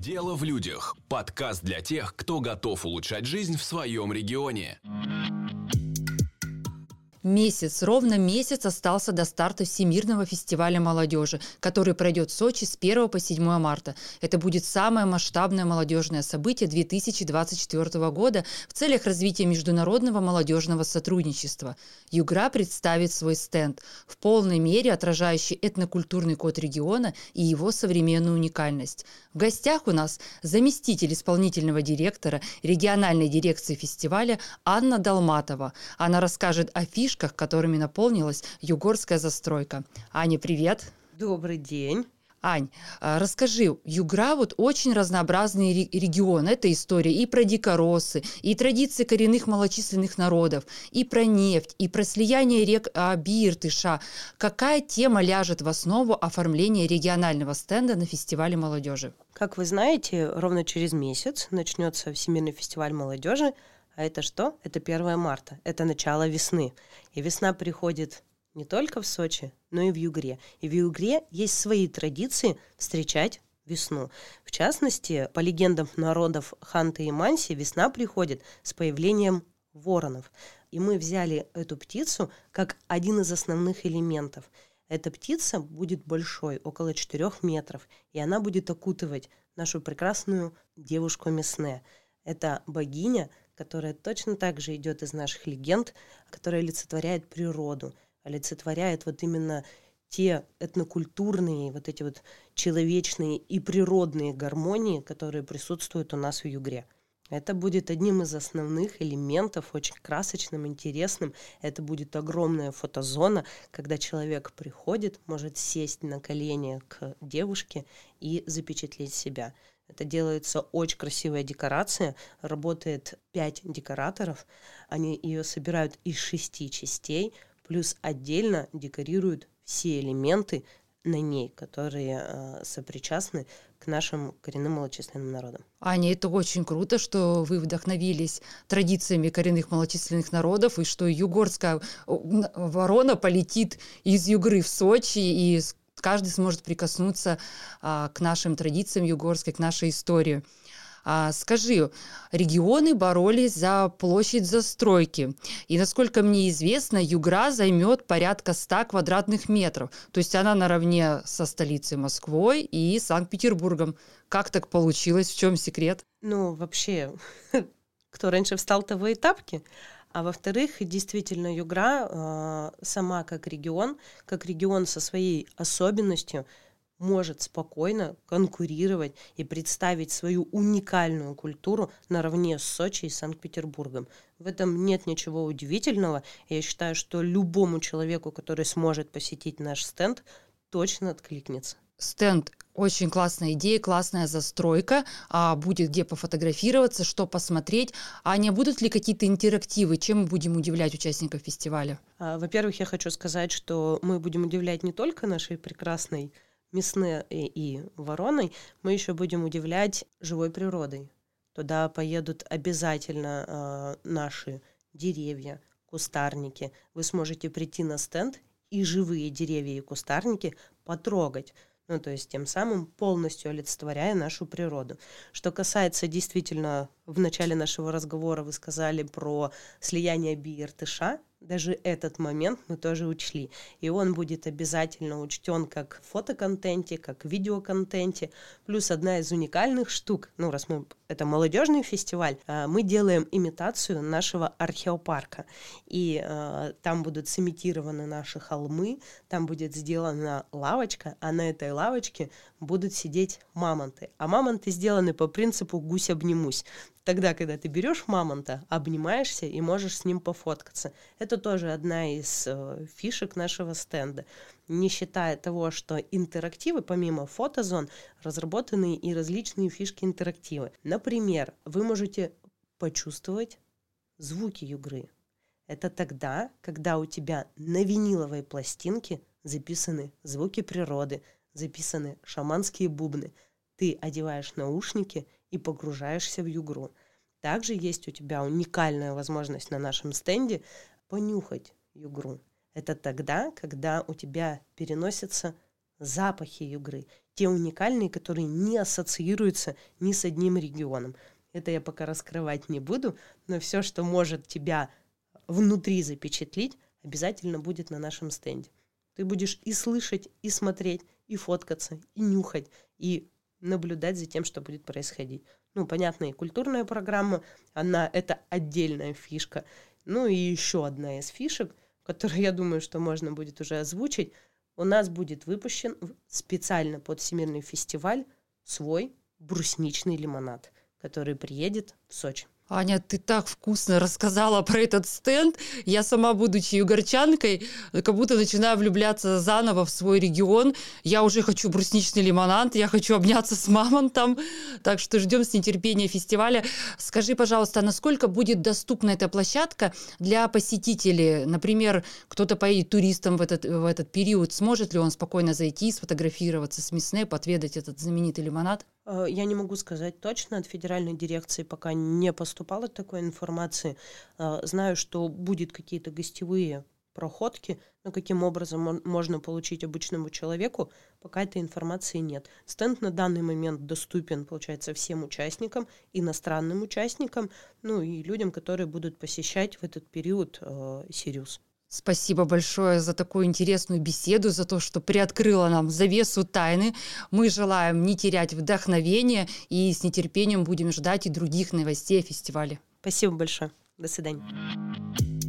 Дело в людях. Подкаст для тех, кто готов улучшать жизнь в своем регионе. Месяц, ровно месяц остался до старта Всемирного фестиваля молодежи, который пройдет в Сочи с 1 по 7 марта. Это будет самое масштабное молодежное событие 2024 года в целях развития международного молодежного сотрудничества. Югра представит свой стенд, в полной мере отражающий этнокультурный код региона и его современную уникальность. В гостях у нас заместитель исполнительного директора региональной дирекции фестиваля Анна Долматова. Она расскажет о фишках фишках, которыми наполнилась югорская застройка. Аня, привет! Добрый день! Ань, а, расскажи, Югра вот очень разнообразный регион. Это история и про дикоросы, и традиции коренных малочисленных народов, и про нефть, и про слияние рек Аби и Иртыша. Какая тема ляжет в основу оформления регионального стенда на фестивале молодежи? Как вы знаете, ровно через месяц начнется Всемирный фестиваль молодежи, а это что? Это 1 марта. Это начало весны. И весна приходит не только в Сочи, но и в Югре. И в Югре есть свои традиции встречать весну. В частности, по легендам народов Ханты и Манси, весна приходит с появлением воронов. И мы взяли эту птицу как один из основных элементов. Эта птица будет большой, около 4 метров, и она будет окутывать нашу прекрасную девушку Месне. Это богиня, которая точно так же идет из наших легенд, которая олицетворяет природу, олицетворяет вот именно те этнокультурные, вот эти вот человечные и природные гармонии, которые присутствуют у нас в Югре. Это будет одним из основных элементов, очень красочным, интересным. Это будет огромная фотозона, когда человек приходит, может сесть на колени к девушке и запечатлеть себя. Это делается очень красивая декорация. Работает пять декораторов. Они ее собирают из шести частей, плюс отдельно декорируют все элементы на ней, которые э, сопричастны к нашим коренным малочисленным народам. Аня, это очень круто, что вы вдохновились традициями коренных малочисленных народов, и что югорская ворона полетит из Югры в Сочи, и каждый сможет прикоснуться а, к нашим традициям югорской, к нашей истории. А, скажи, регионы боролись за площадь застройки. И, насколько мне известно, Югра займет порядка 100 квадратных метров. То есть она наравне со столицей Москвой и Санкт-Петербургом. Как так получилось? В чем секрет? Ну, вообще, кто раньше встал, того и тапки. А во-вторых, действительно, Югра э, сама как регион, как регион со своей особенностью, может спокойно конкурировать и представить свою уникальную культуру наравне с Сочи и Санкт-Петербургом. В этом нет ничего удивительного. Я считаю, что любому человеку, который сможет посетить наш стенд, точно откликнется. Стенд очень классная идея, классная застройка, а будет где пофотографироваться, что посмотреть. А не будут ли какие-то интерактивы? Чем мы будем удивлять участников фестиваля? А, во-первых, я хочу сказать, что мы будем удивлять не только нашей прекрасной Мясне и Вороной, мы еще будем удивлять живой природой. Туда поедут обязательно э, наши деревья, кустарники. Вы сможете прийти на стенд и живые деревья и кустарники потрогать. Ну, то есть тем самым полностью олицетворяя нашу природу. Что касается действительно, в начале нашего разговора вы сказали про слияние би даже этот момент мы тоже учли. И он будет обязательно учтен как в фотоконтенте, как в видеоконтенте. Плюс одна из уникальных штук, ну, раз мы это молодежный фестиваль, а, мы делаем имитацию нашего археопарка. И э, там будут сымитированы наши холмы, там будет сделана лавочка, а на этой лавочке будут сидеть мамонты. А мамонты сделаны по принципу «гусь обнимусь». Тогда, когда ты берешь мамонта, обнимаешься и можешь с ним пофоткаться. Это тоже одна из э, фишек нашего стенда. Не считая того, что интерактивы, помимо фотозон, разработаны и различные фишки интерактивы. Например, вы можете почувствовать звуки югры. Это тогда, когда у тебя на виниловой пластинке записаны звуки природы, записаны шаманские бубны. Ты одеваешь наушники – и погружаешься в югру. Также есть у тебя уникальная возможность на нашем стенде понюхать югру. Это тогда, когда у тебя переносится запахи игры, те уникальные, которые не ассоциируются ни с одним регионом. Это я пока раскрывать не буду, но все, что может тебя внутри запечатлить, обязательно будет на нашем стенде. Ты будешь и слышать, и смотреть, и фоткаться, и нюхать, и наблюдать за тем, что будет происходить. Ну, понятно, и культурная программа, она это отдельная фишка. Ну и еще одна из фишек, которую я думаю, что можно будет уже озвучить, у нас будет выпущен специально под Всемирный фестиваль свой брусничный лимонад, который приедет в Сочи. Аня, ты так вкусно рассказала про этот стенд. Я сама, будучи югорчанкой, как будто начинаю влюбляться заново в свой регион. Я уже хочу брусничный лимонад, я хочу обняться с мамонтом. Так что ждем с нетерпением фестиваля. Скажи, пожалуйста, насколько будет доступна эта площадка для посетителей? Например, кто-то поедет туристом в этот, в этот период. Сможет ли он спокойно зайти, сфотографироваться с Мясне, подведать этот знаменитый лимонад? Э, я не могу сказать точно, от федеральной дирекции пока не поступало такой информации. Э, знаю, что будет какие-то гостевые проходки, но каким образом можно получить обычному человеку, пока этой информации нет. Стенд на данный момент доступен, получается, всем участникам, иностранным участникам, ну и людям, которые будут посещать в этот период э, Сириус. Спасибо большое за такую интересную беседу, за то, что приоткрыла нам завесу тайны. Мы желаем не терять вдохновение и с нетерпением будем ждать и других новостей о фестивале. Спасибо большое. До свидания.